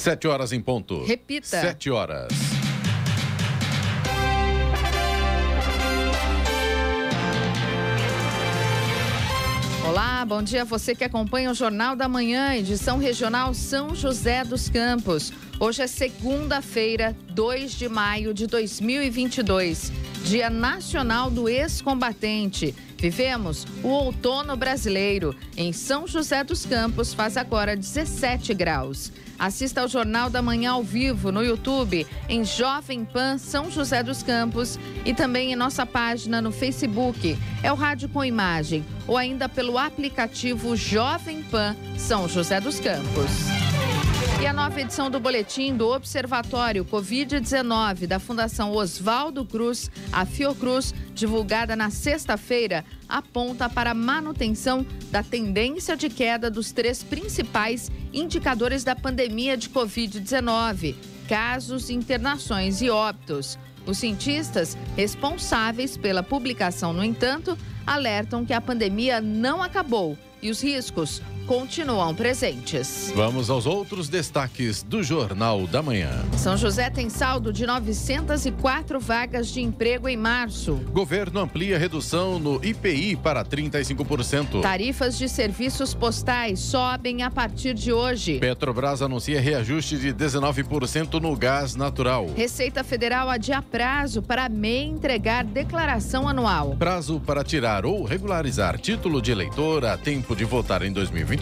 Sete horas em ponto. Repita. Sete horas. Olá, bom dia a você que acompanha o Jornal da Manhã, edição regional São José dos Campos. Hoje é segunda-feira, 2 de maio de 2022, Dia Nacional do Ex-Combatente. Vivemos o outono brasileiro. Em São José dos Campos faz agora 17 graus. Assista ao Jornal da Manhã ao vivo no YouTube, em Jovem Pan São José dos Campos e também em nossa página no Facebook. É o Rádio com Imagem ou ainda pelo aplicativo Jovem Pan São José dos Campos. E a nova edição do boletim do Observatório Covid-19 da Fundação Oswaldo Cruz, a Fiocruz, divulgada na sexta-feira, aponta para a manutenção da tendência de queda dos três principais indicadores da pandemia de Covid-19: casos, internações e óbitos. Os cientistas responsáveis pela publicação, no entanto, alertam que a pandemia não acabou e os riscos continuam presentes. Vamos aos outros destaques do Jornal da Manhã. São José tem saldo de 904 vagas de emprego em março. Governo amplia redução no IPI para 35%. Tarifas de serviços postais sobem a partir de hoje. Petrobras anuncia reajuste de 19% no gás natural. Receita Federal adia prazo para MEI entregar declaração anual. Prazo para tirar ou regularizar título de eleitor a tempo de votar em 2022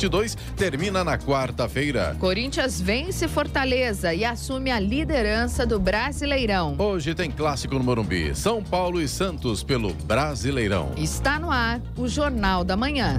termina na quarta-feira. Corinthians vence Fortaleza e assume a liderança do Brasileirão. Hoje tem clássico no Morumbi, São Paulo e Santos pelo Brasileirão. Está no ar o Jornal da Manhã.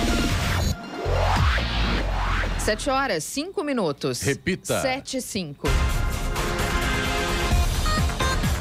Sete horas, cinco minutos. Repita. Sete e cinco.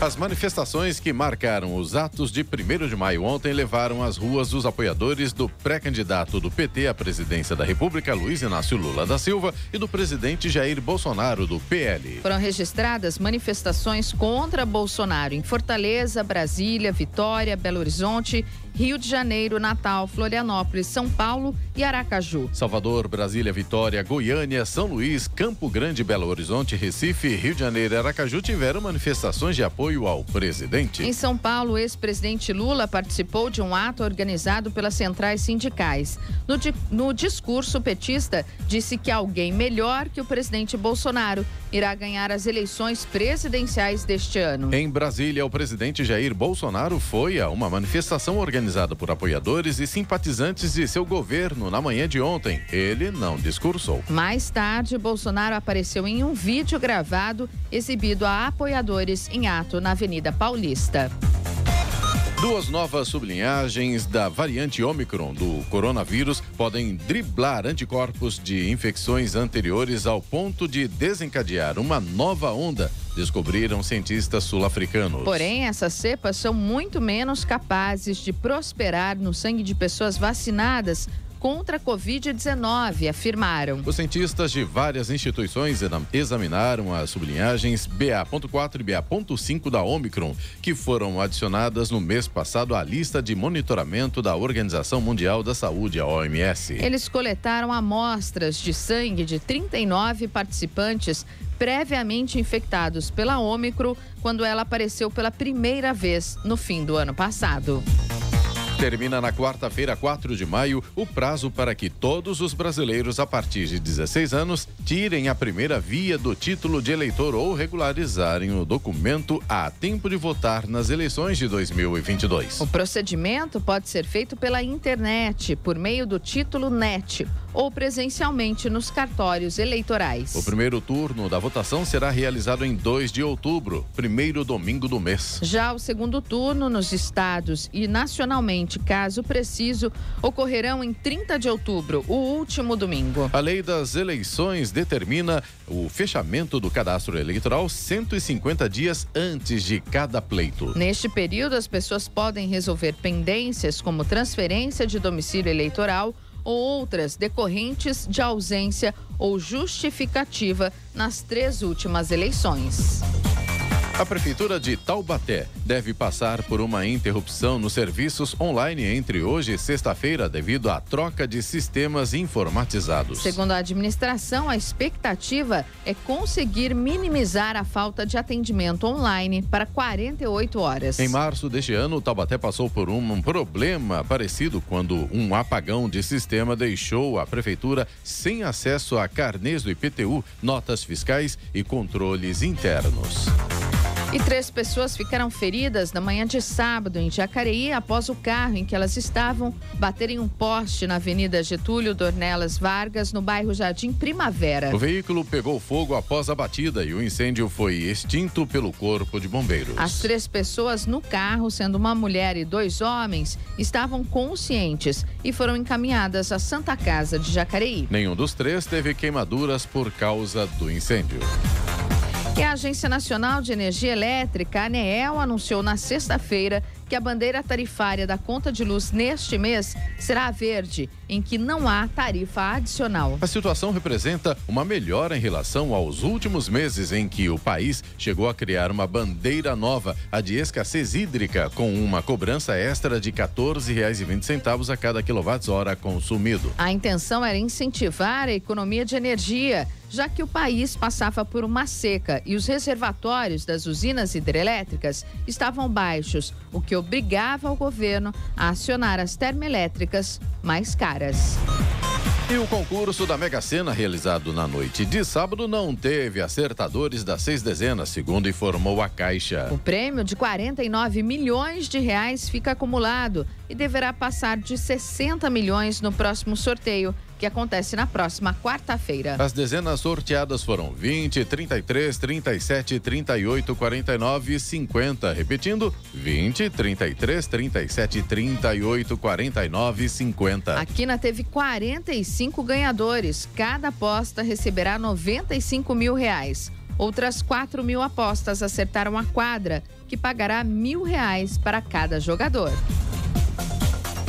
As manifestações que marcaram os atos de 1 de maio ontem levaram às ruas os apoiadores do pré-candidato do PT à presidência da República, Luiz Inácio Lula da Silva, e do presidente Jair Bolsonaro, do PL. Foram registradas manifestações contra Bolsonaro em Fortaleza, Brasília, Vitória, Belo Horizonte, Rio de Janeiro, Natal, Florianópolis, São Paulo e Aracaju. Salvador, Brasília, Vitória, Goiânia, São Luís, Campo Grande, Belo Horizonte, Recife, Rio de Janeiro e Aracaju tiveram manifestações de apoio ao presidente. Em São Paulo, o ex-presidente Lula participou de um ato organizado pelas centrais sindicais. No, di no discurso, o petista disse que alguém melhor que o presidente Bolsonaro irá ganhar as eleições presidenciais deste ano. Em Brasília, o presidente Jair Bolsonaro foi a uma manifestação organizada por apoiadores e simpatizantes de seu governo na manhã de ontem. Ele não discursou. Mais tarde, Bolsonaro apareceu em um vídeo gravado exibido a apoiadores em ato na Avenida Paulista. Duas novas sublinhagens da variante Omicron do coronavírus podem driblar anticorpos de infecções anteriores ao ponto de desencadear uma nova onda, descobriram cientistas sul-africanos. Porém, essas cepas são muito menos capazes de prosperar no sangue de pessoas vacinadas contra a Covid-19, afirmaram. Os cientistas de várias instituições examinaram as sublinhagens BA.4 e BA.5 da Omicron, que foram adicionadas no mês passado à lista de monitoramento da Organização Mundial da Saúde, a OMS. Eles coletaram amostras de sangue de 39 participantes previamente infectados pela Omicron quando ela apareceu pela primeira vez no fim do ano passado. Termina na quarta-feira, 4 de maio, o prazo para que todos os brasileiros a partir de 16 anos tirem a primeira via do título de eleitor ou regularizarem o documento a tempo de votar nas eleições de 2022. O procedimento pode ser feito pela internet, por meio do título NET ou presencialmente nos cartórios eleitorais. O primeiro turno da votação será realizado em 2 de outubro, primeiro domingo do mês. Já o segundo turno nos estados e nacionalmente, caso preciso, ocorrerão em 30 de outubro, o último domingo. A lei das eleições determina o fechamento do cadastro eleitoral 150 dias antes de cada pleito. Neste período, as pessoas podem resolver pendências como transferência de domicílio eleitoral ou outras decorrentes de ausência ou justificativa nas três últimas eleições. A Prefeitura de Taubaté deve passar por uma interrupção nos serviços online entre hoje e sexta-feira devido à troca de sistemas informatizados. Segundo a administração, a expectativa é conseguir minimizar a falta de atendimento online para 48 horas. Em março deste ano, Taubaté passou por um problema parecido quando um apagão de sistema deixou a Prefeitura sem acesso a carnês do IPTU, notas fiscais e controles internos. E três pessoas ficaram feridas na manhã de sábado em Jacareí após o carro em que elas estavam bater em um poste na Avenida Getúlio Dornelas Vargas, no bairro Jardim Primavera. O veículo pegou fogo após a batida e o incêndio foi extinto pelo Corpo de Bombeiros. As três pessoas no carro, sendo uma mulher e dois homens, estavam conscientes e foram encaminhadas à Santa Casa de Jacareí. Nenhum dos três teve queimaduras por causa do incêndio. E a Agência Nacional de Energia Elétrica, ANEEL, anunciou na sexta-feira que a bandeira tarifária da conta de luz neste mês será a verde, em que não há tarifa adicional. A situação representa uma melhora em relação aos últimos meses em que o país chegou a criar uma bandeira nova, a de escassez hídrica, com uma cobrança extra de R$ 14,20 a cada quilowatt-hora consumido. A intenção era incentivar a economia de energia já que o país passava por uma seca e os reservatórios das usinas hidrelétricas estavam baixos, o que obrigava o governo a acionar as termoelétricas mais caras. E o concurso da Mega Sena, realizado na noite de sábado, não teve acertadores das seis dezenas, segundo informou a Caixa. O prêmio de 49 milhões de reais fica acumulado e deverá passar de 60 milhões no próximo sorteio que acontece na próxima quarta-feira. As dezenas sorteadas foram 20, 33, 37, 38, 49 e 50. Repetindo, 20, 33, 37, 38, 49 e 50. A Quina teve 45 ganhadores. Cada aposta receberá 95 mil reais. Outras 4 mil apostas acertaram a quadra, que pagará mil reais para cada jogador.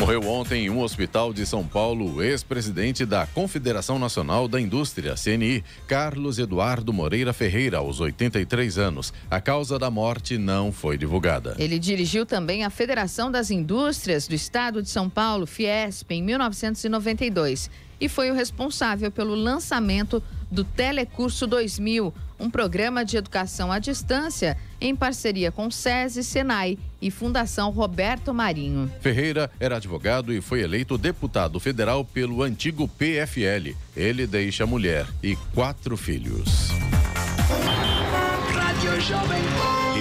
Morreu ontem em um hospital de São Paulo o ex-presidente da Confederação Nacional da Indústria, CNI, Carlos Eduardo Moreira Ferreira, aos 83 anos. A causa da morte não foi divulgada. Ele dirigiu também a Federação das Indústrias do Estado de São Paulo, Fiesp, em 1992 e foi o responsável pelo lançamento do Telecurso 2000, um programa de educação à distância em parceria com SESI, Senai e Fundação Roberto Marinho. Ferreira era advogado e foi eleito deputado federal pelo antigo PFL. Ele deixa mulher e quatro filhos.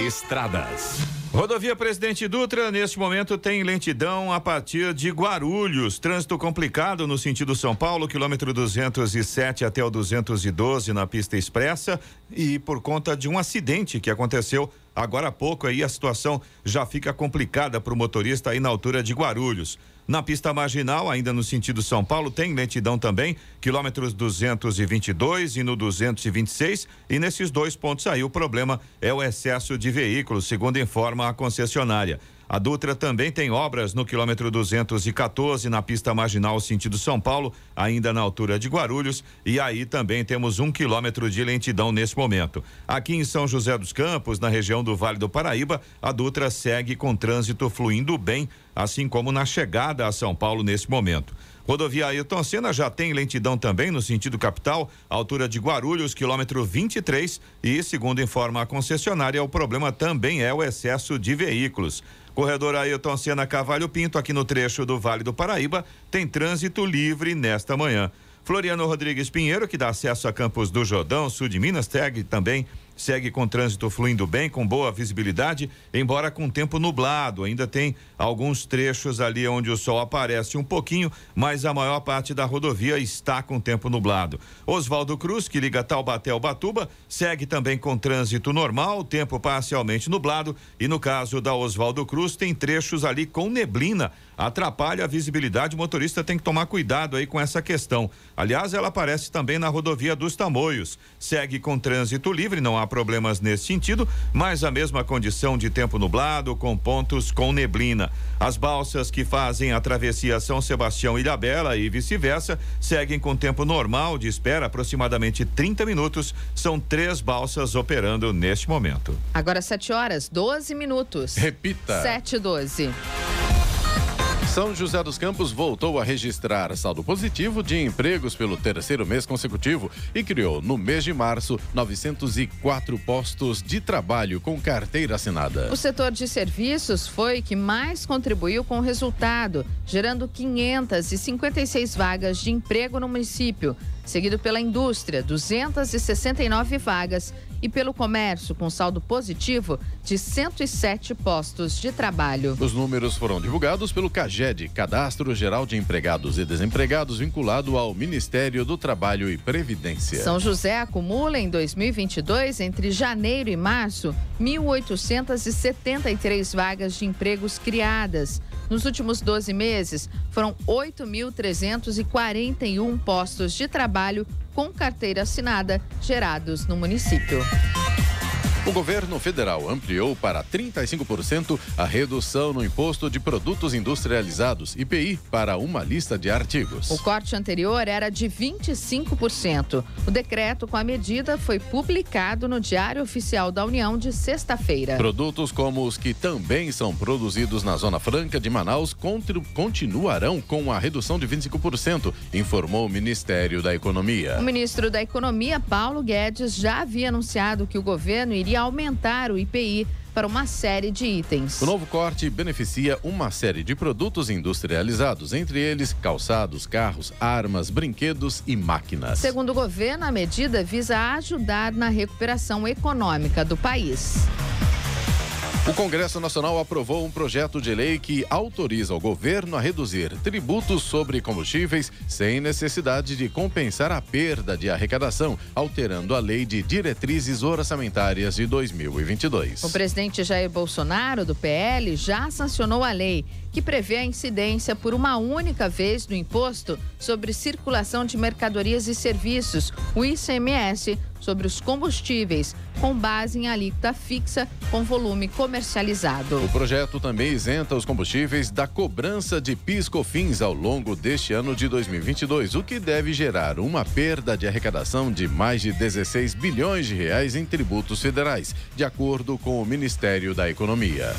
Estradas. Rodovia Presidente Dutra, neste momento, tem lentidão a partir de Guarulhos. Trânsito complicado no sentido São Paulo, quilômetro 207 até o 212 na pista expressa. E por conta de um acidente que aconteceu agora há pouco, aí a situação já fica complicada para o motorista aí na altura de Guarulhos. Na pista marginal, ainda no sentido São Paulo, tem lentidão também, quilômetros 222 e no 226. E nesses dois pontos aí, o problema é o excesso de veículos, segundo informa a concessionária. A Dutra também tem obras no quilômetro 214 na pista marginal sentido São Paulo, ainda na altura de Guarulhos, e aí também temos um quilômetro de lentidão nesse momento. Aqui em São José dos Campos, na região do Vale do Paraíba, a Dutra segue com trânsito fluindo bem, assim como na chegada a São Paulo nesse momento. Rodovia Ailton Senna já tem lentidão também no sentido capital, altura de Guarulhos, quilômetro 23, e segundo informa a concessionária, o problema também é o excesso de veículos. Corredor Ailton Senna Cavalho Pinto, aqui no trecho do Vale do Paraíba, tem trânsito livre nesta manhã. Floriano Rodrigues Pinheiro, que dá acesso a Campos do Jordão, sul de Minas, segue também segue com trânsito fluindo bem, com boa visibilidade, embora com tempo nublado. Ainda tem alguns trechos ali onde o sol aparece um pouquinho, mas a maior parte da rodovia está com tempo nublado. Oswaldo Cruz, que liga Taubaté ao Batuba, segue também com trânsito normal, tempo parcialmente nublado, e no caso da Oswaldo Cruz, tem trechos ali com neblina atrapalha a visibilidade. O motorista tem que tomar cuidado aí com essa questão. Aliás, ela aparece também na rodovia dos Tamoios. Segue com trânsito livre, não há problemas nesse sentido, mas a mesma condição de tempo nublado, com pontos com neblina. As balsas que fazem a travessia São Sebastião Ilhabela e vice-versa seguem com tempo normal de espera, aproximadamente 30 minutos. São três balsas operando neste momento. Agora 7 horas, 12 minutos. Repita. 7 e 12. São José dos Campos voltou a registrar saldo positivo de empregos pelo terceiro mês consecutivo e criou, no mês de março, 904 postos de trabalho com carteira assinada. O setor de serviços foi que mais contribuiu com o resultado, gerando 556 vagas de emprego no município, seguido pela indústria, 269 vagas e pelo comércio, com saldo positivo de 107 postos de trabalho. Os números foram divulgados pelo CAGED, Cadastro Geral de Empregados e Desempregados, vinculado ao Ministério do Trabalho e Previdência. São José acumula em 2022, entre janeiro e março, 1.873 vagas de empregos criadas. Nos últimos 12 meses, foram 8.341 postos de trabalho com carteira assinada gerados no município. O governo federal ampliou para 35% a redução no imposto de produtos industrializados, IPI, para uma lista de artigos. O corte anterior era de 25%. O decreto com a medida foi publicado no Diário Oficial da União de sexta-feira. Produtos como os que também são produzidos na Zona Franca de Manaus continuarão com a redução de 25%, informou o Ministério da Economia. O ministro da Economia, Paulo Guedes, já havia anunciado que o governo iria aumentar o IPI para uma série de itens. O novo corte beneficia uma série de produtos industrializados, entre eles calçados, carros, armas, brinquedos e máquinas. Segundo o governo, a medida visa ajudar na recuperação econômica do país. O Congresso Nacional aprovou um projeto de lei que autoriza o governo a reduzir tributos sobre combustíveis sem necessidade de compensar a perda de arrecadação, alterando a lei de diretrizes orçamentárias de 2022. O presidente Jair Bolsonaro, do PL, já sancionou a lei que prevê a incidência por uma única vez do imposto sobre circulação de mercadorias e serviços, o ICMS, sobre os combustíveis, com base em alíquota fixa com volume comercializado. O projeto também isenta os combustíveis da cobrança de PIS/COFINS ao longo deste ano de 2022, o que deve gerar uma perda de arrecadação de mais de 16 bilhões de reais em tributos federais, de acordo com o Ministério da Economia.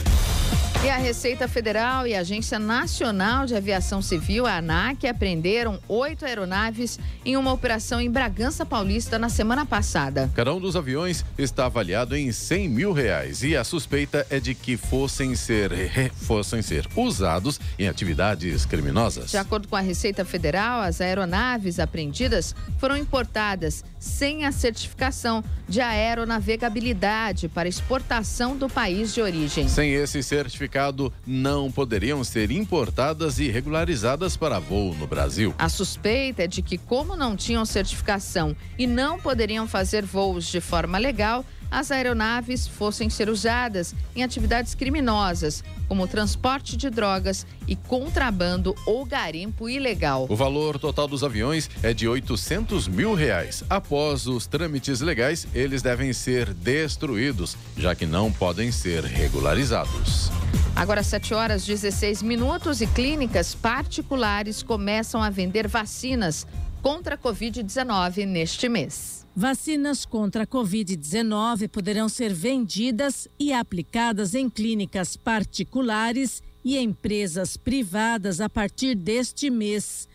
E a Receita Federal e a Agência Nacional de Aviação Civil, a ANAC, apreenderam oito aeronaves em uma operação em Bragança Paulista na semana passada. Cada um dos aviões está avaliado em 100 mil reais e a suspeita é de que fossem ser, fossem ser usados em atividades criminosas. De acordo com a Receita Federal, as aeronaves apreendidas foram importadas sem a certificação de aeronavegabilidade para exportação do país de origem. Sem esse certificado, não poderiam ser importadas e regularizadas para voo no Brasil. A suspeita é de que, como não tinham certificação e não poderiam fazer voos de forma legal, as aeronaves fossem ser usadas em atividades criminosas, como transporte de drogas e contrabando ou garimpo ilegal. O valor total dos aviões é de 800 mil reais. Após os trâmites legais, eles devem ser destruídos, já que não podem ser regularizados. Agora, 7 horas 16 minutos e clínicas particulares começam a vender vacinas contra a Covid-19 neste mês. Vacinas contra a Covid-19 poderão ser vendidas e aplicadas em clínicas particulares e empresas privadas a partir deste mês.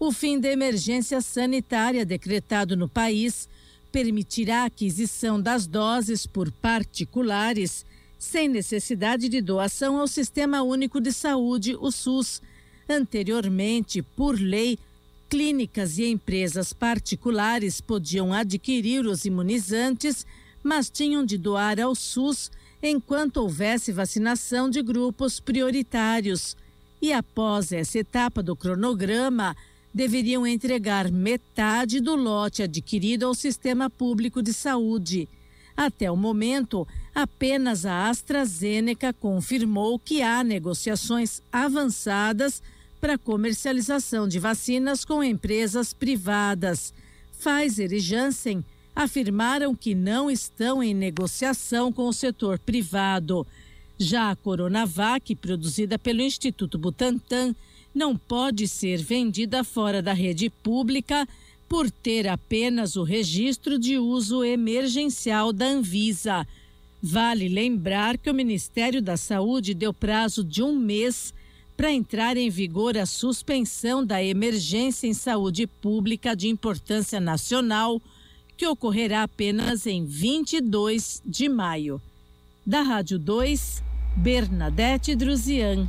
O fim da emergência sanitária decretado no país permitirá a aquisição das doses por particulares sem necessidade de doação ao Sistema Único de Saúde, o SUS. Anteriormente, por lei, clínicas e empresas particulares podiam adquirir os imunizantes mas tinham de doar ao SUS enquanto houvesse vacinação de grupos prioritários. E após essa etapa do cronograma, deveriam entregar metade do lote adquirido ao sistema público de saúde. Até o momento, apenas a AstraZeneca confirmou que há negociações avançadas para comercialização de vacinas com empresas privadas. Pfizer e Janssen afirmaram que não estão em negociação com o setor privado. Já a Coronavac, produzida pelo Instituto Butantan, não pode ser vendida fora da rede pública por ter apenas o registro de uso emergencial da Anvisa. Vale lembrar que o Ministério da Saúde deu prazo de um mês para entrar em vigor a suspensão da emergência em saúde pública de importância nacional que ocorrerá apenas em 22 de maio. Da Rádio 2, Bernadette Druzian.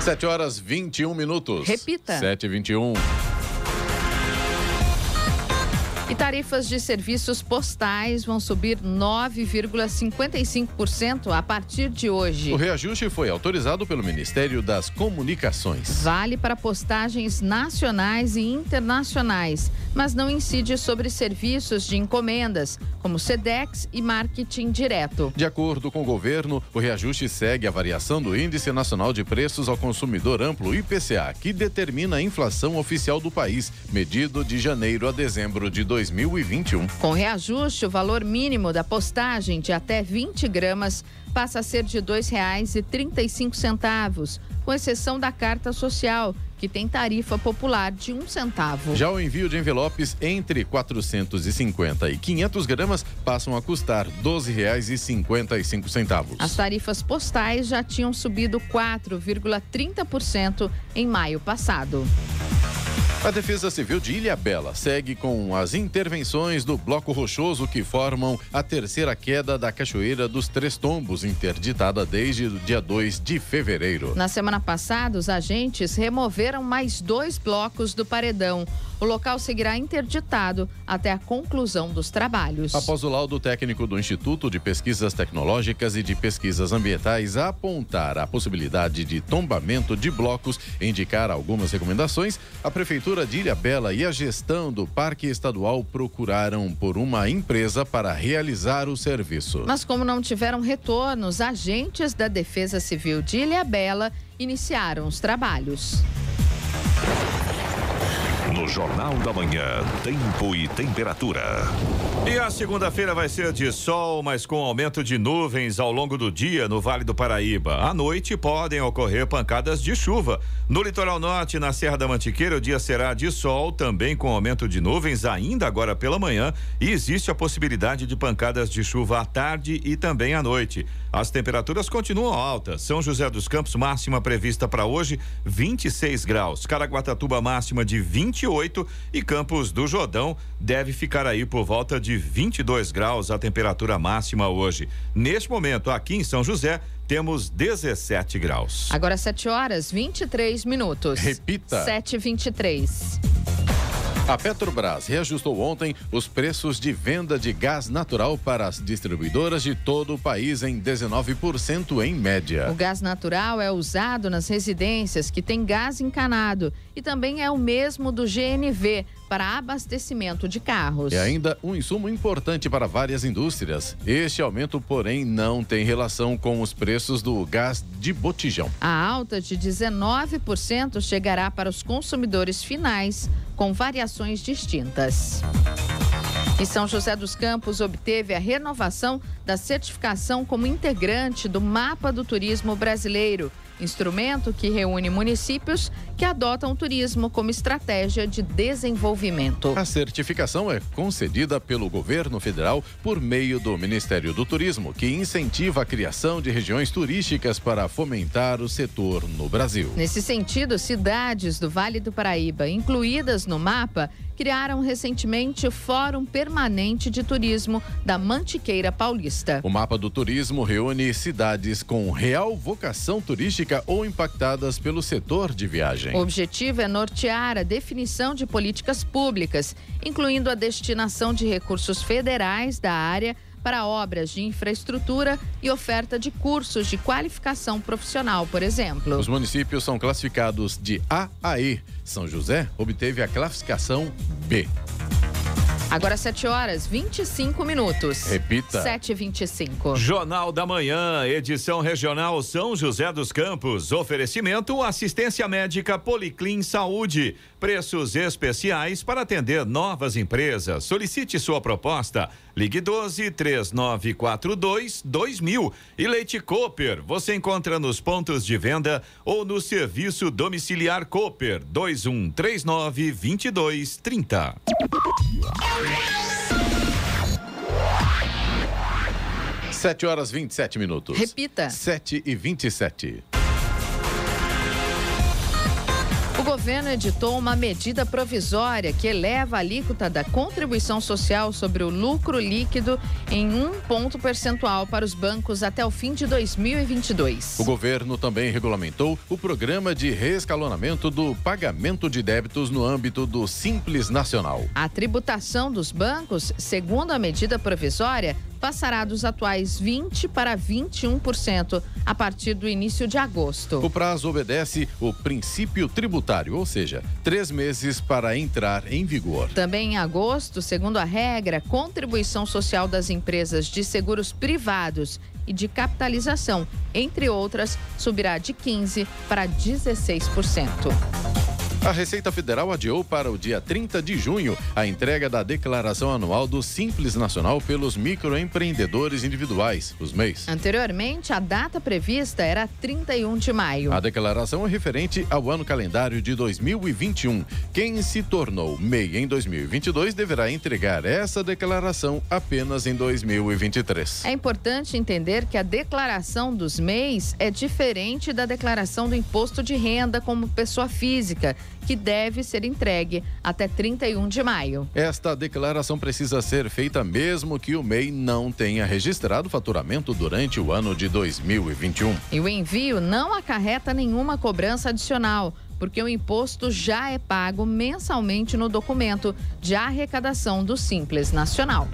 7 horas 21 minutos. Repita. 7 e 21. E tarifas de serviços postais vão subir 9,55% a partir de hoje. O reajuste foi autorizado pelo Ministério das Comunicações. Vale para postagens nacionais e internacionais, mas não incide sobre serviços de encomendas, como SEDEX e marketing direto. De acordo com o governo, o reajuste segue a variação do Índice Nacional de Preços ao Consumidor Amplo IPCA, que determina a inflação oficial do país, medido de janeiro a dezembro de 2021. Com reajuste, o valor mínimo da postagem de até 20 gramas passa a ser de R$ 2,35, com exceção da carta social, que tem tarifa popular de um centavo. Já o envio de envelopes entre 450 e 500 gramas passam a custar R$ 12,55. As tarifas postais já tinham subido 4,30% em maio passado. A Defesa Civil de Ilha Bela segue com as intervenções do Bloco Rochoso que formam a terceira queda da Cachoeira dos Três Tombos, interditada desde o dia 2 de fevereiro. Na semana passada, os agentes removeram mais dois blocos do paredão. O local seguirá interditado até a conclusão dos trabalhos. Após o laudo técnico do Instituto de Pesquisas Tecnológicas e de Pesquisas Ambientais apontar a possibilidade de tombamento de blocos e indicar algumas recomendações, a Prefeitura de Ilha Bela e a gestão do Parque Estadual procuraram por uma empresa para realizar o serviço. Mas como não tiveram retorno, os agentes da Defesa Civil de Ilha Bela iniciaram os trabalhos. No Jornal da Manhã, tempo e temperatura. E a segunda-feira vai ser de sol, mas com aumento de nuvens ao longo do dia no Vale do Paraíba. À noite podem ocorrer pancadas de chuva. No litoral norte, na Serra da Mantiqueira, o dia será de sol, também com aumento de nuvens ainda agora pela manhã, e existe a possibilidade de pancadas de chuva à tarde e também à noite. As temperaturas continuam altas. São José dos Campos, máxima prevista para hoje, 26 graus. Caraguatatuba, máxima de 28 e Campos do Jordão deve ficar aí por volta de 22 graus a temperatura máxima hoje. Neste momento, aqui em São José, temos 17 graus. Agora 7 horas 23 minutos. Repita. 7h23. A Petrobras reajustou ontem os preços de venda de gás natural para as distribuidoras de todo o país em 19% em média. O gás natural é usado nas residências que têm gás encanado e também é o mesmo do GNV para abastecimento de carros. É ainda um insumo importante para várias indústrias. Este aumento, porém, não tem relação com os preços do gás de botijão. A alta de 19% chegará para os consumidores finais, com variações distintas. E São José dos Campos obteve a renovação da certificação como integrante do Mapa do Turismo Brasileiro instrumento que reúne municípios que adotam o turismo como estratégia de desenvolvimento. A certificação é concedida pelo governo federal por meio do Ministério do Turismo, que incentiva a criação de regiões turísticas para fomentar o setor no Brasil. Nesse sentido, cidades do Vale do Paraíba, incluídas no mapa, criaram recentemente o Fórum Permanente de Turismo da Mantiqueira Paulista. O mapa do turismo reúne cidades com real vocação turística ou impactadas pelo setor de viagem. O objetivo é nortear a definição de políticas públicas, incluindo a destinação de recursos federais da área para obras de infraestrutura e oferta de cursos de qualificação profissional, por exemplo. Os municípios são classificados de A a E. São José obteve a classificação B. Agora 7 horas 25 minutos. Repita. 7 e 25 Jornal da Manhã, edição regional São José dos Campos. Oferecimento assistência médica Policlin Saúde. Preços especiais para atender novas empresas. Solicite sua proposta. Ligue 12 3942 2000. E Leite Cooper, você encontra nos pontos de venda ou no serviço domiciliar Cooper 2139 2230. Sete horas 27 minutos. Repita. 7 e 27. O governo editou uma medida provisória que eleva a alíquota da contribuição social sobre o lucro líquido em um ponto percentual para os bancos até o fim de 2022. O governo também regulamentou o programa de reescalonamento do pagamento de débitos no âmbito do Simples Nacional. A tributação dos bancos, segundo a medida provisória, passará dos atuais 20% para 21% a partir do início de agosto. O prazo obedece o princípio tributário, ou seja, três meses para entrar em vigor. Também em agosto, segundo a regra, contribuição social das empresas de seguros privados e de capitalização, entre outras, subirá de 15% para 16%. A Receita Federal adiou para o dia 30 de junho a entrega da declaração anual do Simples Nacional pelos microempreendedores individuais, os MEIs. Anteriormente, a data prevista era 31 de maio. A declaração é referente ao ano calendário de 2021. Quem se tornou MEI em 2022 deverá entregar essa declaração apenas em 2023. É importante entender que a declaração dos MEIs é diferente da declaração do imposto de renda como pessoa física, que deve ser entregue até 31 de maio. Esta declaração precisa ser feita mesmo que o MEI não tenha registrado faturamento durante o ano de 2021. E o envio não acarreta nenhuma cobrança adicional porque o imposto já é pago mensalmente no documento de arrecadação do Simples Nacional.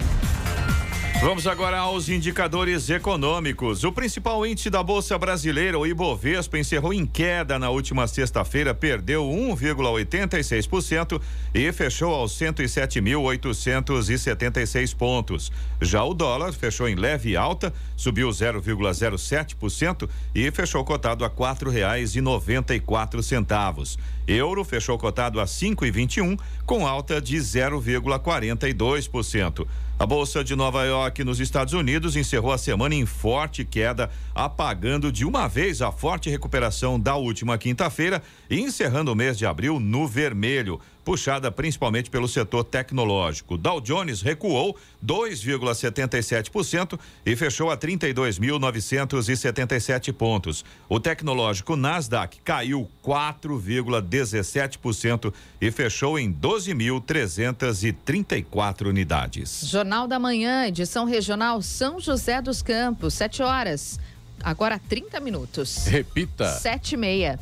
Vamos agora aos indicadores econômicos. O principal índice da Bolsa Brasileira, o Ibovespa, encerrou em queda na última sexta-feira, perdeu 1,86% e fechou aos 107.876 pontos. Já o dólar fechou em leve alta, subiu 0,07% e fechou cotado a quatro reais e noventa e quatro centavos. Euro fechou cotado a 5,21 com alta de 0,42%. A Bolsa de Nova York, nos Estados Unidos, encerrou a semana em forte queda, apagando de uma vez a forte recuperação da última quinta-feira e encerrando o mês de abril no vermelho, puxada principalmente pelo setor tecnológico. Dow Jones recuou 2,77% e fechou a 32.977 pontos. O tecnológico Nasdaq caiu 4,17% e fechou em 12.334 unidades. Jornal da Manhã, edição regional São José dos Campos, 7 horas. Agora 30 minutos. Repita. 7 e meia.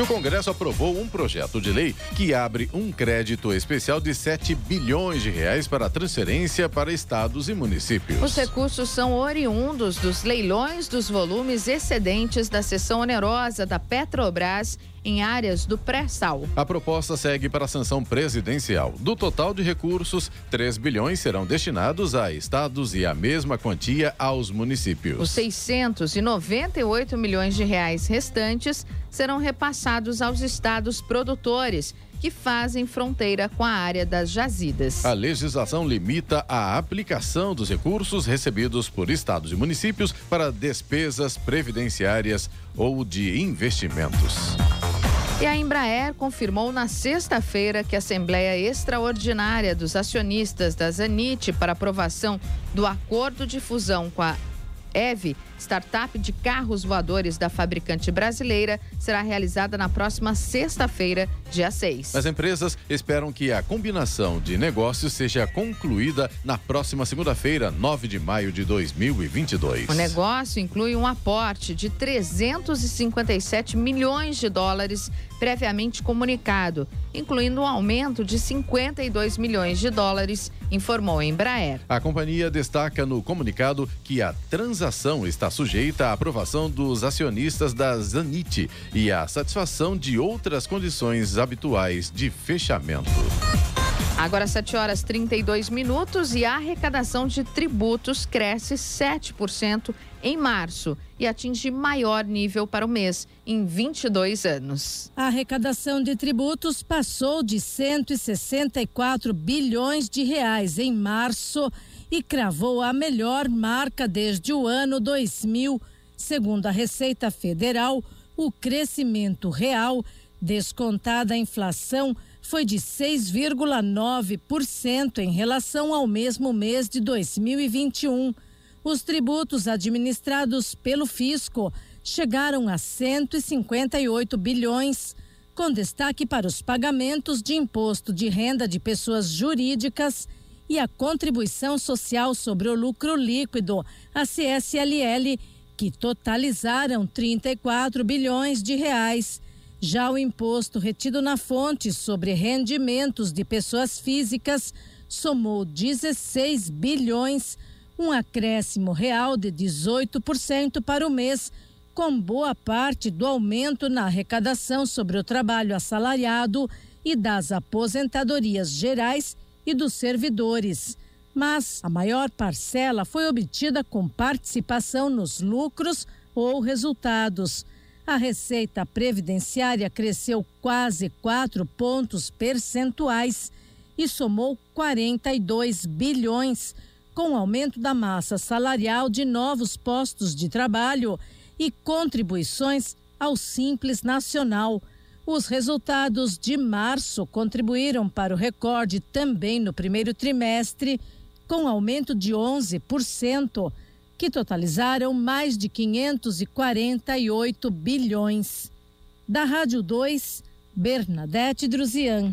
O Congresso aprovou um projeto de lei que abre um crédito especial de 7 bilhões de reais para transferência para estados e municípios. Os recursos são oriundos dos leilões dos volumes excedentes da seção onerosa da Petrobras em áreas do pré-sal. A proposta segue para a sanção presidencial. Do total de recursos, 3 bilhões serão destinados a estados e a mesma quantia aos municípios. Os 698 milhões de reais restantes serão repassados aos estados produtores que fazem fronteira com a área das jazidas. A legislação limita a aplicação dos recursos recebidos por estados e municípios para despesas previdenciárias ou de investimentos. E a Embraer confirmou na sexta-feira que a Assembleia Extraordinária dos Acionistas da Zanit para aprovação do acordo de fusão com a EVE, startup de carros voadores da fabricante brasileira, será realizada na próxima sexta-feira, dia 6. As empresas esperam que a combinação de negócios seja concluída na próxima segunda-feira, 9 de maio de 2022. O negócio inclui um aporte de 357 milhões de dólares previamente comunicado, incluindo um aumento de 52 milhões de dólares, informou a Embraer. A companhia destaca no comunicado que a transação está sujeita à aprovação dos acionistas da Zanit e à satisfação de outras condições habituais de fechamento. Agora 7 horas 32 minutos e a arrecadação de tributos cresce 7% em março e atinge maior nível para o mês em 22 anos. A arrecadação de tributos passou de 164 bilhões de reais em março e cravou a melhor marca desde o ano 2000, segundo a Receita Federal. O crescimento real, descontada a inflação, foi de 6,9% em relação ao mesmo mês de 2021. Os tributos administrados pelo fisco chegaram a 158 bilhões, com destaque para os pagamentos de imposto de renda de pessoas jurídicas e a contribuição social sobre o lucro líquido, a CSLL, que totalizaram 34 bilhões de reais. Já o imposto retido na fonte sobre rendimentos de pessoas físicas somou 16 bilhões, um acréscimo real de 18% para o mês, com boa parte do aumento na arrecadação sobre o trabalho assalariado e das aposentadorias gerais e dos servidores. Mas a maior parcela foi obtida com participação nos lucros ou resultados. A receita previdenciária cresceu quase 4 pontos percentuais e somou 42 bilhões, com aumento da massa salarial de novos postos de trabalho e contribuições ao Simples Nacional. Os resultados de março contribuíram para o recorde também no primeiro trimestre, com aumento de 11% que totalizaram mais de 548 bilhões. Da Rádio 2, Bernadette Druzian.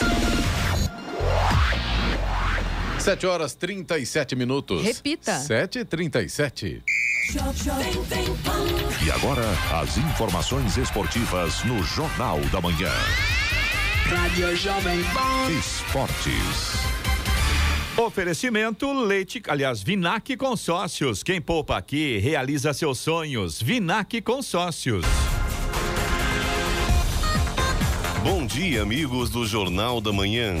7 horas 37 minutos. Repita. 7h37. E agora, as informações esportivas no Jornal da Manhã. Rádio Jovem Pan. Esportes. Oferecimento Leite, aliás, Vinac Consórcios. Quem poupa aqui realiza seus sonhos. Vinac Consórcios. Bom dia, amigos do Jornal da Manhã.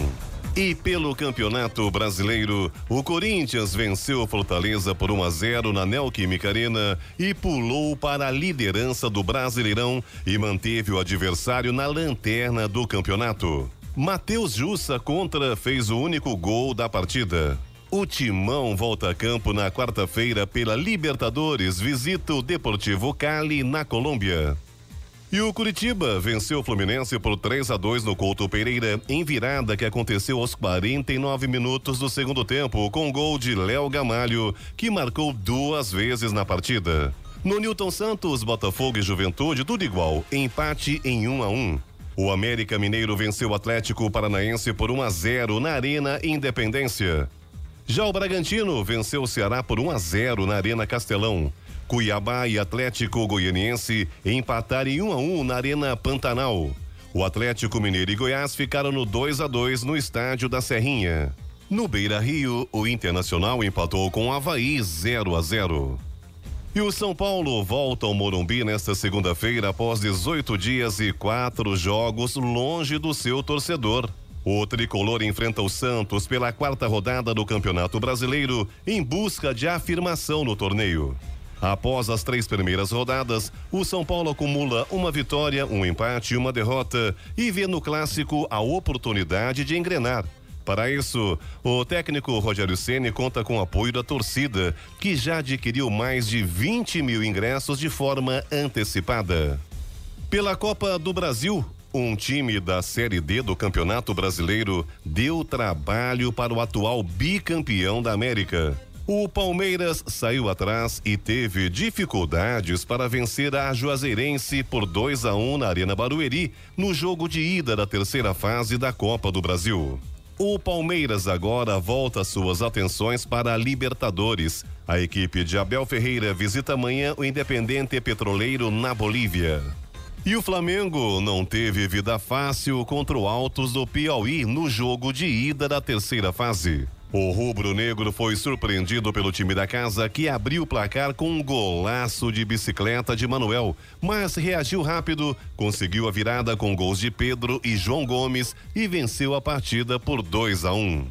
E pelo Campeonato Brasileiro, o Corinthians venceu Fortaleza por 1 a 0 na Neoquímica Arena e pulou para a liderança do Brasileirão e manteve o adversário na lanterna do campeonato. Matheus Jussa contra fez o único gol da partida. O Timão volta a campo na quarta-feira pela Libertadores, visita o Deportivo Cali na Colômbia. E o Curitiba venceu o Fluminense por 3 a 2 no Couto Pereira, em virada que aconteceu aos 49 minutos do segundo tempo, com gol de Léo Gamalho, que marcou duas vezes na partida. No Newton Santos, Botafogo e Juventude, tudo igual, empate em 1 a 1. O América Mineiro venceu o Atlético Paranaense por 1 a 0 na Arena Independência. Já o Bragantino venceu o Ceará por 1 a 0 na Arena Castelão. Cuiabá e Atlético Goianiense empataram em 1 a 1 na Arena Pantanal. O Atlético Mineiro e Goiás ficaram no 2 a 2 no estádio da Serrinha. No Beira Rio, o Internacional empatou com o Havaí 0 a 0. E o São Paulo volta ao Morumbi nesta segunda-feira após 18 dias e quatro jogos longe do seu torcedor. O tricolor enfrenta o Santos pela quarta rodada do Campeonato Brasileiro em busca de afirmação no torneio. Após as três primeiras rodadas, o São Paulo acumula uma vitória, um empate e uma derrota e vê no clássico a oportunidade de engrenar. Para isso, o técnico Rogério Ceni conta com o apoio da torcida, que já adquiriu mais de 20 mil ingressos de forma antecipada. Pela Copa do Brasil, um time da Série D do Campeonato Brasileiro deu trabalho para o atual bicampeão da América. O Palmeiras saiu atrás e teve dificuldades para vencer a Juazeirense por 2 a 1 na Arena Barueri no jogo de ida da terceira fase da Copa do Brasil. O Palmeiras agora volta suas atenções para a Libertadores. A equipe de Abel Ferreira visita amanhã o Independente Petroleiro na Bolívia. E o Flamengo não teve vida fácil contra o Altos do Piauí no jogo de ida da terceira fase. O rubro-negro foi surpreendido pelo time da casa que abriu o placar com um golaço de bicicleta de Manuel, mas reagiu rápido, conseguiu a virada com gols de Pedro e João Gomes e venceu a partida por 2 a 1.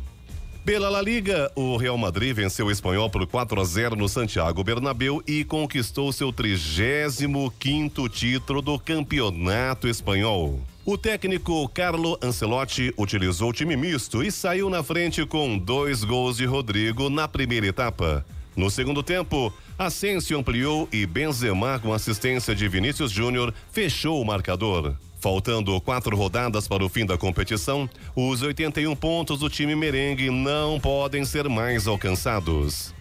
Pela La Liga, o Real Madrid venceu o Espanhol por 4 a 0 no Santiago Bernabéu e conquistou seu 35 quinto título do Campeonato Espanhol. O técnico Carlo Ancelotti utilizou o time misto e saiu na frente com dois gols de Rodrigo na primeira etapa. No segundo tempo, Asensio ampliou e Benzema, com assistência de Vinícius Júnior, fechou o marcador. Faltando quatro rodadas para o fim da competição, os 81 pontos do time merengue não podem ser mais alcançados.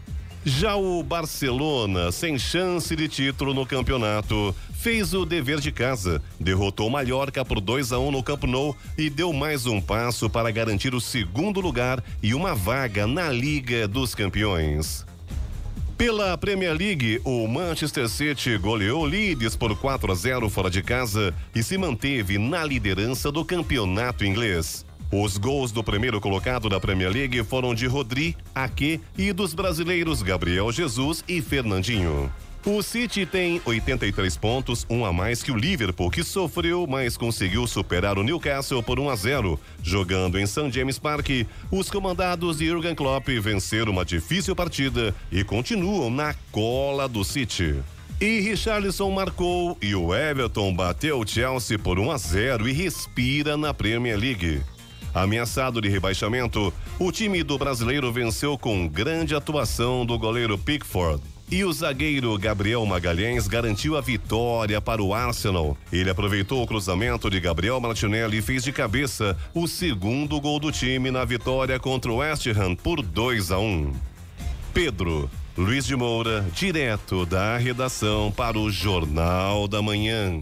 Já o Barcelona, sem chance de título no campeonato, fez o dever de casa, derrotou o Mallorca por 2 a 1 um no Camp Nou e deu mais um passo para garantir o segundo lugar e uma vaga na Liga dos Campeões. Pela Premier League, o Manchester City goleou Leeds por 4 a 0 fora de casa e se manteve na liderança do campeonato inglês. Os gols do primeiro colocado da Premier League foram de Rodri, Ake e dos brasileiros Gabriel Jesus e Fernandinho. O City tem 83 pontos, um a mais que o Liverpool, que sofreu, mas conseguiu superar o Newcastle por 1 a 0. Jogando em St. James Park, os comandados de Jurgen Klopp venceram uma difícil partida e continuam na cola do City. E Richarlison marcou e o Everton bateu o Chelsea por 1 a 0 e respira na Premier League. Ameaçado de rebaixamento, o time do brasileiro venceu com grande atuação do goleiro Pickford. E o zagueiro Gabriel Magalhães garantiu a vitória para o Arsenal. Ele aproveitou o cruzamento de Gabriel Martinelli e fez de cabeça o segundo gol do time na vitória contra o West Ham por 2 a 1. Pedro Luiz de Moura, direto da redação para o Jornal da Manhã.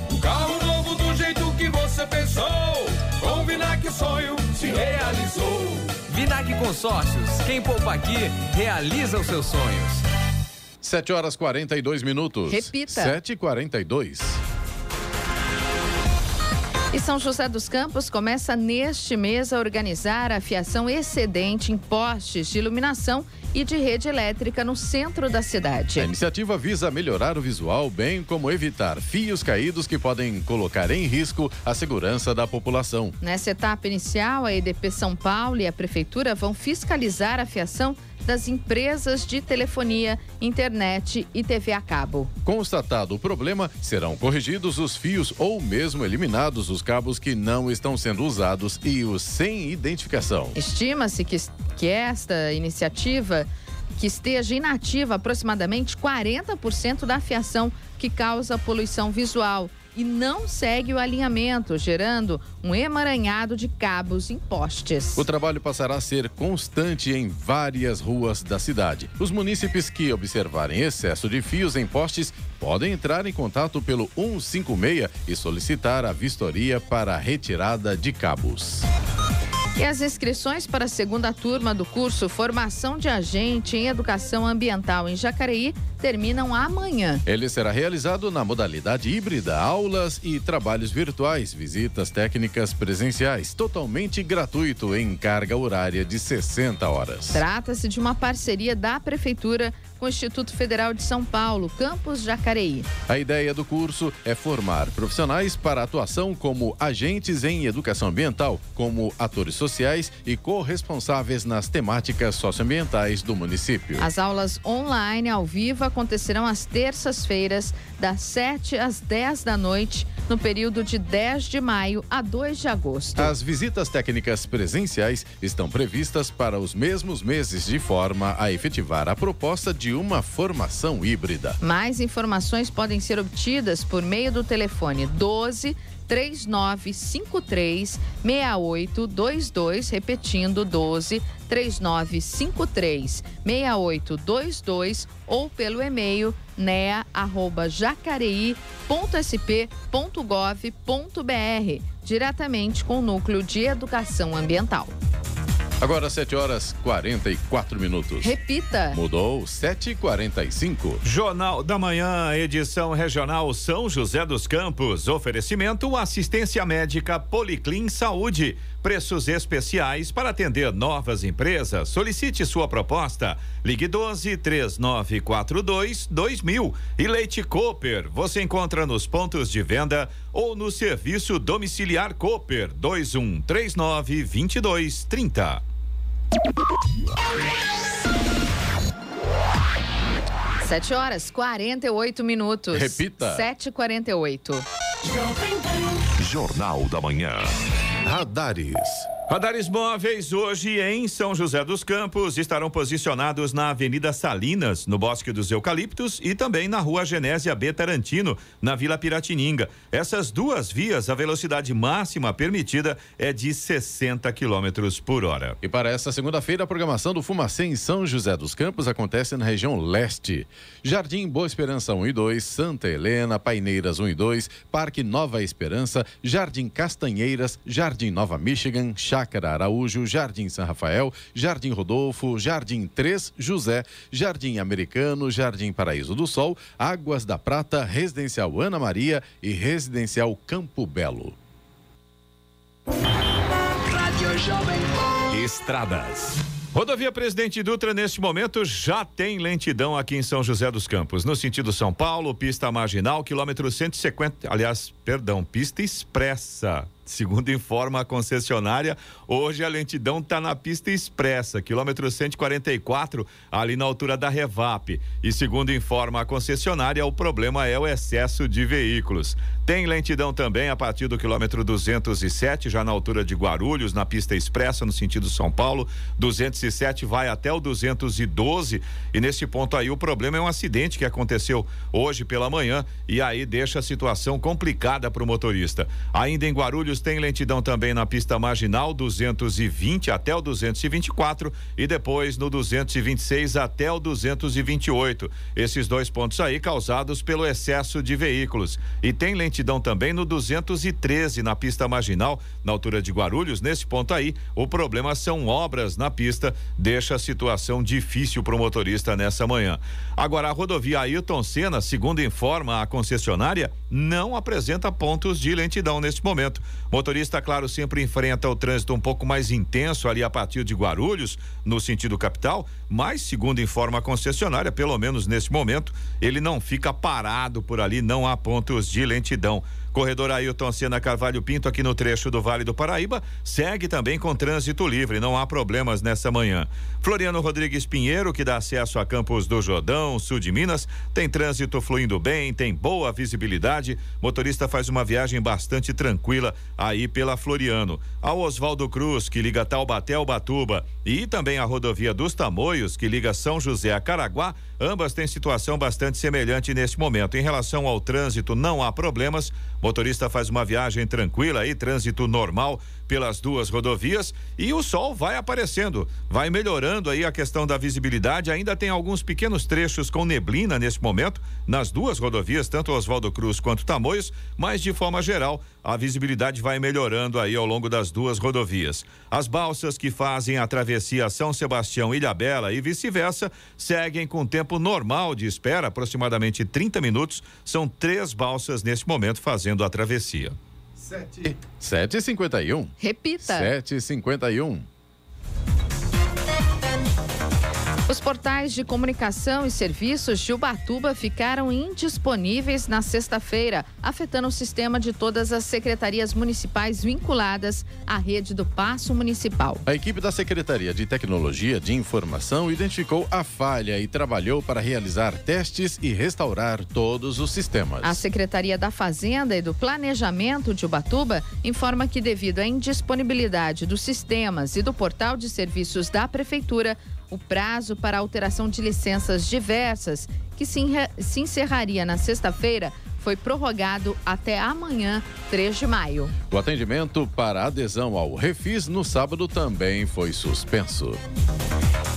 Carro novo do jeito que você pensou. Com Vinac o sonho se realizou. Vinac Consórcios. Quem poupa aqui realiza os seus sonhos. 7 horas 42 minutos. Repita. 7 e 42 E São José dos Campos começa neste mês a organizar a fiação excedente em postes de iluminação e de rede elétrica no centro da cidade. A iniciativa visa melhorar o visual, bem como evitar fios caídos que podem colocar em risco a segurança da população. Nessa etapa inicial, a EDP São Paulo e a Prefeitura vão fiscalizar a fiação das empresas de telefonia, internet e TV a cabo. Constatado o problema, serão corrigidos os fios ou mesmo eliminados os cabos que não estão sendo usados e os sem identificação. Estima-se que, que esta iniciativa que esteja inativa aproximadamente 40% da fiação que causa poluição visual e não segue o alinhamento, gerando um emaranhado de cabos em postes. O trabalho passará a ser constante em várias ruas da cidade. Os munícipes que observarem excesso de fios em postes podem entrar em contato pelo 156 e solicitar a vistoria para a retirada de cabos. E as inscrições para a segunda turma do curso Formação de Agente em Educação Ambiental em Jacareí terminam amanhã. Ele será realizado na modalidade híbrida, aulas e trabalhos virtuais, visitas técnicas presenciais, totalmente gratuito em carga horária de 60 horas. Trata-se de uma parceria da Prefeitura com o Instituto Federal de São Paulo, campus Jacareí. A ideia do curso é formar profissionais para atuação como agentes em educação ambiental, como atores sociais e corresponsáveis nas temáticas socioambientais do município. As aulas online ao vivo acontecerão às terças-feiras, das 7 às 10 da noite, no período de 10 de maio a 2 de agosto. As visitas técnicas presenciais estão previstas para os mesmos meses, de forma a efetivar a proposta de uma formação híbrida. Mais informações podem ser obtidas por meio do telefone 12 3953 6822, repetindo 12 3953 6822 ou pelo e-mail nea@jacareí.sp.gov.br, diretamente com o Núcleo de Educação Ambiental. Agora 7 horas 44 minutos. Repita. Mudou 7h45. Jornal da Manhã, edição regional São José dos Campos. Oferecimento assistência médica Policlin Saúde. Preços especiais para atender novas empresas. Solicite sua proposta. Ligue 12 3942 2000. E Leite Cooper. Você encontra nos pontos de venda ou no serviço domiciliar Cooper 2139 2230. Sete horas 48 minutos. Repita. 7h48. Jornal da Manhã. Radares. Radares móveis hoje em São José dos Campos estarão posicionados na Avenida Salinas, no Bosque dos Eucaliptos e também na Rua Genésia B Tarantino, na Vila Piratininga. Essas duas vias, a velocidade máxima permitida é de 60 quilômetros por hora. E para esta segunda-feira, a programação do Fumacê em São José dos Campos acontece na região leste. Jardim Boa Esperança 1 e 2, Santa Helena, Paineiras 1 e 2, Parque Nova Esperança, Jardim Castanheiras, Jardim Nova Michigan, Chácara Araújo, Jardim São Rafael, Jardim Rodolfo, Jardim 3 José, Jardim Americano, Jardim Paraíso do Sol, Águas da Prata, Residencial Ana Maria e Residencial Campo Belo. Rádio Jovem Pan. Estradas. Rodovia Presidente Dutra, neste momento, já tem lentidão aqui em São José dos Campos. No sentido São Paulo, pista marginal, quilômetro 150. Aliás, perdão, pista expressa. Segundo informa a concessionária, hoje a lentidão está na pista expressa, quilômetro 144, ali na altura da Revap. E segundo informa a concessionária, o problema é o excesso de veículos. Tem lentidão também a partir do quilômetro 207, já na altura de Guarulhos, na pista expressa, no sentido São Paulo. 207 vai até o 212. E nesse ponto aí, o problema é um acidente que aconteceu hoje pela manhã e aí deixa a situação complicada para o motorista. Ainda em Guarulhos tem lentidão também na pista marginal 220 até o 224 e depois no 226 até o 228. Esses dois pontos aí causados pelo excesso de veículos. E tem lentidão também no 213 na pista marginal, na altura de Guarulhos. Nesse ponto aí, o problema são obras na pista, deixa a situação difícil para o motorista nessa manhã. Agora, a rodovia Ayrton Senna, segundo informa a concessionária, não apresenta pontos de lentidão neste momento. Motorista, claro, sempre enfrenta o trânsito um pouco mais intenso ali a partir de Guarulhos, no sentido capital, mas, segundo informa a concessionária, pelo menos neste momento, ele não fica parado por ali, não há pontos de lentidão. Corredor Ailton Senna Carvalho Pinto, aqui no trecho do Vale do Paraíba, segue também com trânsito livre, não há problemas nessa manhã. Floriano Rodrigues Pinheiro, que dá acesso a Campos do Jordão, sul de Minas, tem trânsito fluindo bem, tem boa visibilidade. Motorista faz uma viagem bastante tranquila aí pela Floriano. Ao Oswaldo Cruz, que liga Taubaté ao Batuba, e também a rodovia dos Tamoios, que liga São José a Caraguá, ambas têm situação bastante semelhante neste momento. Em relação ao trânsito, não há problemas. Motorista faz uma viagem tranquila aí, trânsito normal pelas duas rodovias e o sol vai aparecendo, vai melhorando aí a questão da visibilidade. Ainda tem alguns pequenos trechos com neblina nesse momento nas duas rodovias, tanto Oswaldo Cruz quanto Tamoios, mas de forma geral a visibilidade vai melhorando aí ao longo das duas rodovias. As balsas que fazem a travessia São Sebastião Ilhabela e vice-versa seguem com tempo normal de espera, aproximadamente 30 minutos. São três balsas nesse momento fazendo a travessia. 7 7h51. Repita. 7h51. Os portais de comunicação e serviços de Ubatuba ficaram indisponíveis na sexta-feira, afetando o sistema de todas as secretarias municipais vinculadas à rede do Passo Municipal. A equipe da Secretaria de Tecnologia de Informação identificou a falha e trabalhou para realizar testes e restaurar todos os sistemas. A Secretaria da Fazenda e do Planejamento de Ubatuba informa que, devido à indisponibilidade dos sistemas e do portal de serviços da Prefeitura, o prazo para alteração de licenças diversas, que se, se encerraria na sexta-feira, foi prorrogado até amanhã, 3 de maio. O atendimento para adesão ao Refis no sábado também foi suspenso.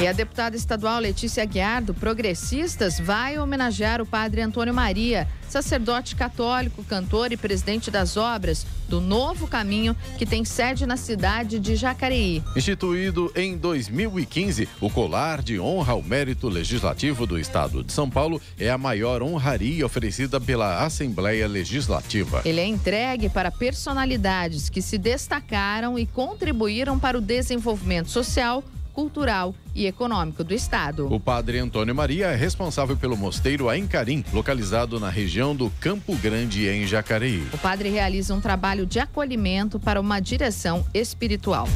E a deputada estadual Letícia Aguiar, do Progressistas, vai homenagear o padre Antônio Maria, sacerdote católico, cantor e presidente das obras do Novo Caminho, que tem sede na cidade de Jacareí. Instituído em 2015, o colar de honra ao mérito legislativo do estado de São Paulo é a maior honraria oferecida pela Assembleia Legislativa. Ele é entregue para personalidades que se destacaram e contribuíram para o desenvolvimento social cultural e econômico do estado. O padre Antônio Maria é responsável pelo mosteiro Aincarim, localizado na região do Campo Grande, em Jacareí. O padre realiza um trabalho de acolhimento para uma direção espiritual.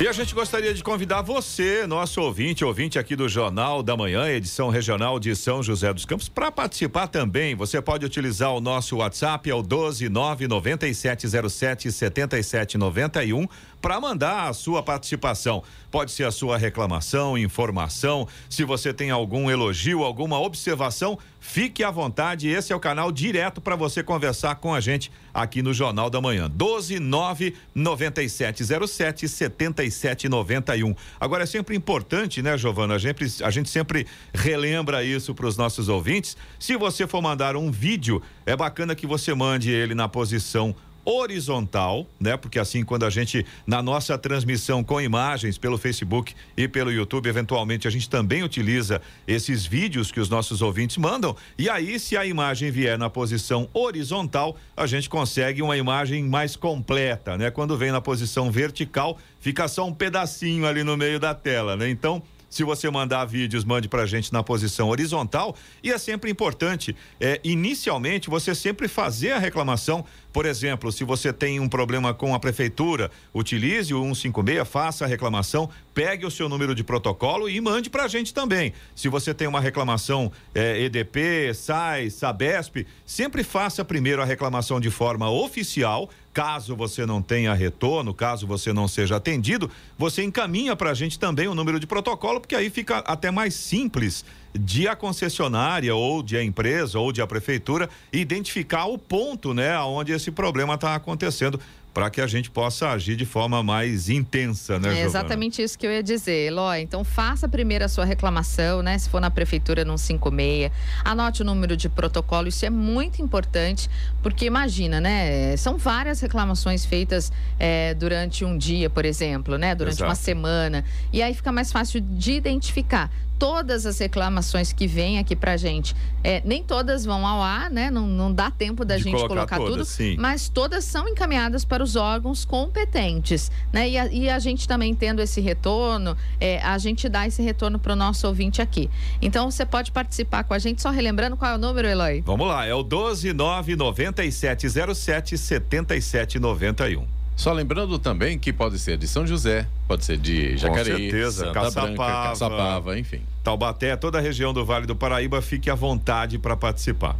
E a gente gostaria de convidar você, nosso ouvinte, ouvinte aqui do Jornal da Manhã, edição regional de São José dos Campos, para participar também. Você pode utilizar o nosso WhatsApp, é o 12997077791 para mandar a sua participação. Pode ser a sua reclamação, informação, se você tem algum elogio, alguma observação, fique à vontade. Esse é o canal direto para você conversar com a gente aqui no Jornal da Manhã. 129 9707 7791. Agora é sempre importante, né, Giovana? A gente, a gente sempre relembra isso para os nossos ouvintes. Se você for mandar um vídeo, é bacana que você mande ele na posição horizontal, né? Porque assim, quando a gente, na nossa transmissão com imagens pelo Facebook e pelo YouTube, eventualmente a gente também utiliza esses vídeos que os nossos ouvintes mandam. E aí, se a imagem vier na posição horizontal, a gente consegue uma imagem mais completa, né? Quando vem na posição vertical, fica só um pedacinho ali no meio da tela, né? Então, se você mandar vídeos, mande para a gente na posição horizontal. E é sempre importante, é, inicialmente, você sempre fazer a reclamação. Por exemplo, se você tem um problema com a prefeitura, utilize o 156, faça a reclamação, pegue o seu número de protocolo e mande para a gente também. Se você tem uma reclamação é, EDP, SAI, SABESP, sempre faça primeiro a reclamação de forma oficial Caso você não tenha retorno, caso você não seja atendido, você encaminha para a gente também o número de protocolo, porque aí fica até mais simples de a concessionária ou de a empresa ou de a prefeitura identificar o ponto, né, onde esse problema está acontecendo para que a gente possa agir de forma mais intensa, né? É exatamente isso que eu ia dizer, Eloy. Então faça primeiro a sua reclamação, né? Se for na prefeitura no 56, anote o número de protocolo, isso é muito importante, porque imagina, né? São várias reclamações feitas é, durante um dia, por exemplo, né? Durante Exato. uma semana. E aí fica mais fácil de identificar todas as reclamações que vêm aqui pra gente, é, nem todas vão ao ar, né? Não, não dá tempo da De gente colocar, colocar todas, tudo, sim. mas todas são encaminhadas para os órgãos competentes, né? E a, e a gente também tendo esse retorno, é, a gente dá esse retorno para o nosso ouvinte aqui. Então você pode participar com a gente, só relembrando qual é o número, Eloy? Vamos lá, é o 1299707 7791. Só lembrando também que pode ser de São José, pode ser de Jacareí, Com certeza, Santa Caçapava, Branca, Caçapava, enfim. Taubaté, toda a região do Vale do Paraíba, fique à vontade para participar.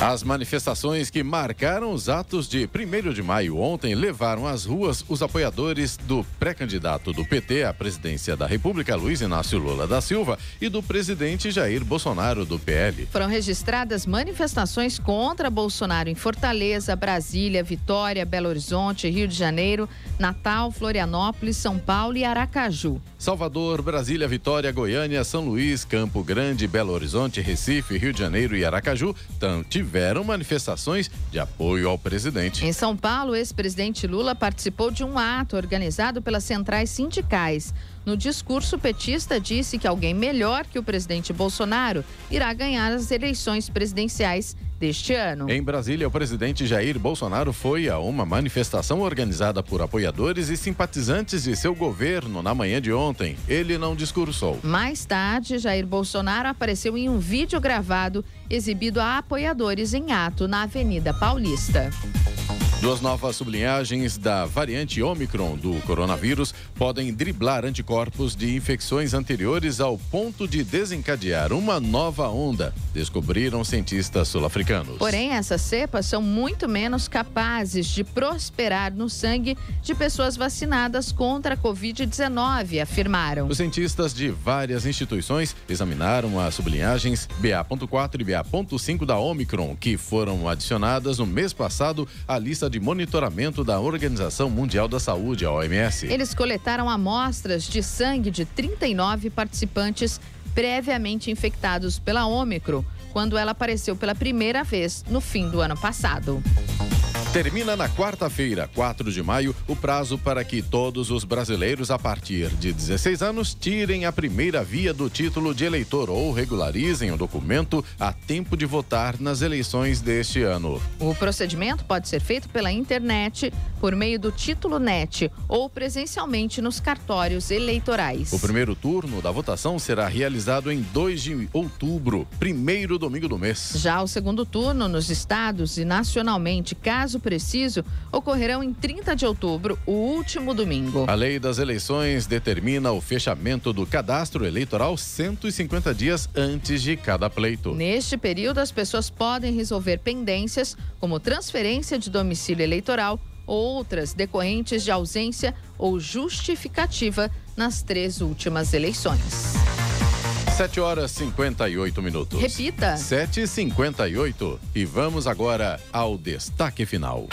As manifestações que marcaram os atos de 1 de maio ontem levaram às ruas os apoiadores do pré-candidato do PT à presidência da República, Luiz Inácio Lula da Silva, e do presidente Jair Bolsonaro, do PL. Foram registradas manifestações contra Bolsonaro em Fortaleza, Brasília, Vitória, Belo Horizonte, Rio de Janeiro, Natal, Florianópolis, São Paulo e Aracaju. Salvador, Brasília, Vitória, Goiânia, São Luís, Campo Grande, Belo Horizonte, Recife, Rio de Janeiro e Aracaju tiveram manifestações de apoio ao presidente. Em São Paulo, o ex-presidente Lula participou de um ato organizado pelas centrais sindicais. No discurso, o petista disse que alguém melhor que o presidente Bolsonaro irá ganhar as eleições presidenciais deste ano. Em Brasília, o presidente Jair Bolsonaro foi a uma manifestação organizada por apoiadores e simpatizantes de seu governo na manhã de ontem. Ele não discursou. Mais tarde, Jair Bolsonaro apareceu em um vídeo gravado exibido a apoiadores em ato na Avenida Paulista. Duas novas sublinhagens da variante Omicron do coronavírus podem driblar anticorpos de infecções anteriores ao ponto de desencadear uma nova onda, descobriram cientistas sul-africanos. Porém, essas cepas são muito menos capazes de prosperar no sangue de pessoas vacinadas contra a Covid-19, afirmaram. Os cientistas de várias instituições examinaram as sublinhagens BA.4 e BA.5 da Omicron, que foram adicionadas no mês passado à lista de monitoramento da Organização Mundial da Saúde, a OMS. Eles coletaram amostras de sangue de 39 participantes previamente infectados pela Ômicron, quando ela apareceu pela primeira vez no fim do ano passado. Termina na quarta-feira, 4 de maio, o prazo para que todos os brasileiros a partir de 16 anos tirem a primeira via do título de eleitor ou regularizem o documento a tempo de votar nas eleições deste ano. O procedimento pode ser feito pela internet, por meio do título NET ou presencialmente nos cartórios eleitorais. O primeiro turno da votação será realizado em 2 de outubro, primeiro domingo do mês. Já o segundo turno nos estados e nacionalmente, caso preciso, ocorrerão em 30 de outubro, o último domingo. A lei das eleições determina o fechamento do cadastro eleitoral 150 dias antes de cada pleito. Neste período, as pessoas podem resolver pendências, como transferência de domicílio eleitoral outras decorrentes de ausência ou justificativa nas três últimas eleições. 7 horas 58 minutos. Repita. 7h58. E vamos agora ao destaque final.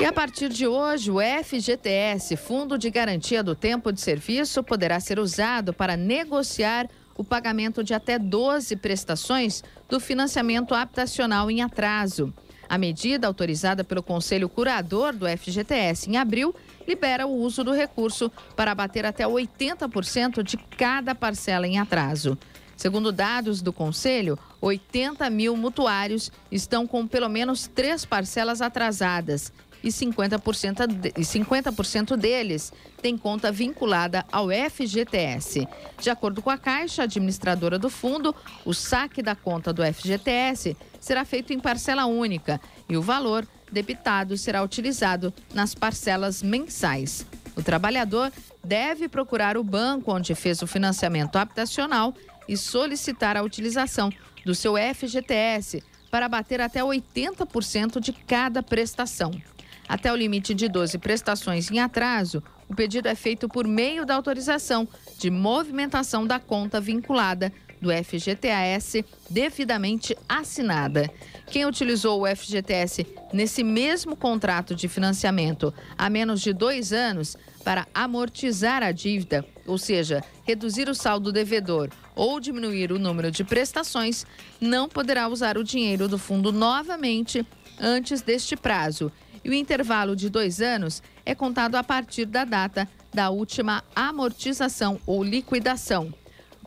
E a partir de hoje, o FGTS, Fundo de Garantia do Tempo de Serviço, poderá ser usado para negociar o pagamento de até 12 prestações do financiamento habitacional em atraso. A medida, autorizada pelo Conselho Curador do FGTS em abril, libera o uso do recurso para abater até 80% de cada parcela em atraso. Segundo dados do Conselho, 80 mil mutuários estão com pelo menos três parcelas atrasadas e 50%, de, e 50 deles têm conta vinculada ao FGTS. De acordo com a Caixa Administradora do Fundo, o saque da conta do FGTS será feito em parcela única e o valor debitado será utilizado nas parcelas mensais. O trabalhador deve procurar o banco onde fez o financiamento habitacional e solicitar a utilização do seu FGTS para bater até 80% de cada prestação. Até o limite de 12 prestações em atraso, o pedido é feito por meio da autorização de movimentação da conta vinculada do FGTS devidamente assinada. Quem utilizou o FGTS nesse mesmo contrato de financiamento há menos de dois anos para amortizar a dívida, ou seja, reduzir o saldo devedor ou diminuir o número de prestações, não poderá usar o dinheiro do fundo novamente antes deste prazo. E o intervalo de dois anos é contado a partir da data da última amortização ou liquidação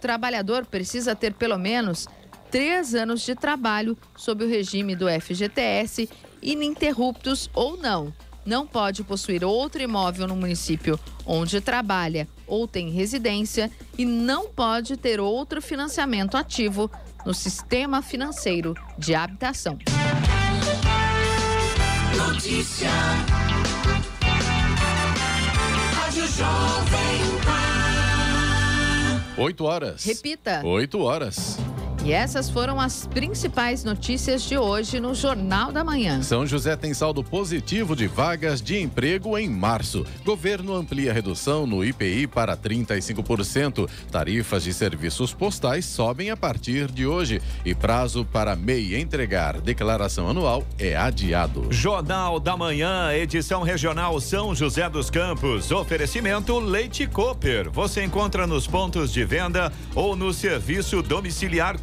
trabalhador precisa ter pelo menos três anos de trabalho sob o regime do FGTS, ininterruptos ou não. Não pode possuir outro imóvel no município onde trabalha ou tem residência e não pode ter outro financiamento ativo no sistema financeiro de habitação. Notícia. Rádio Jovem Pan. 8 horas. Repita. 8 horas. E essas foram as principais notícias de hoje no Jornal da Manhã. São José tem saldo positivo de vagas de emprego em março. Governo amplia redução no IPI para 35%. Tarifas de serviços postais sobem a partir de hoje. E prazo para MEI entregar declaração anual é adiado. Jornal da Manhã, edição regional São José dos Campos. Oferecimento Leite Cooper. Você encontra nos pontos de venda ou no serviço domiciliar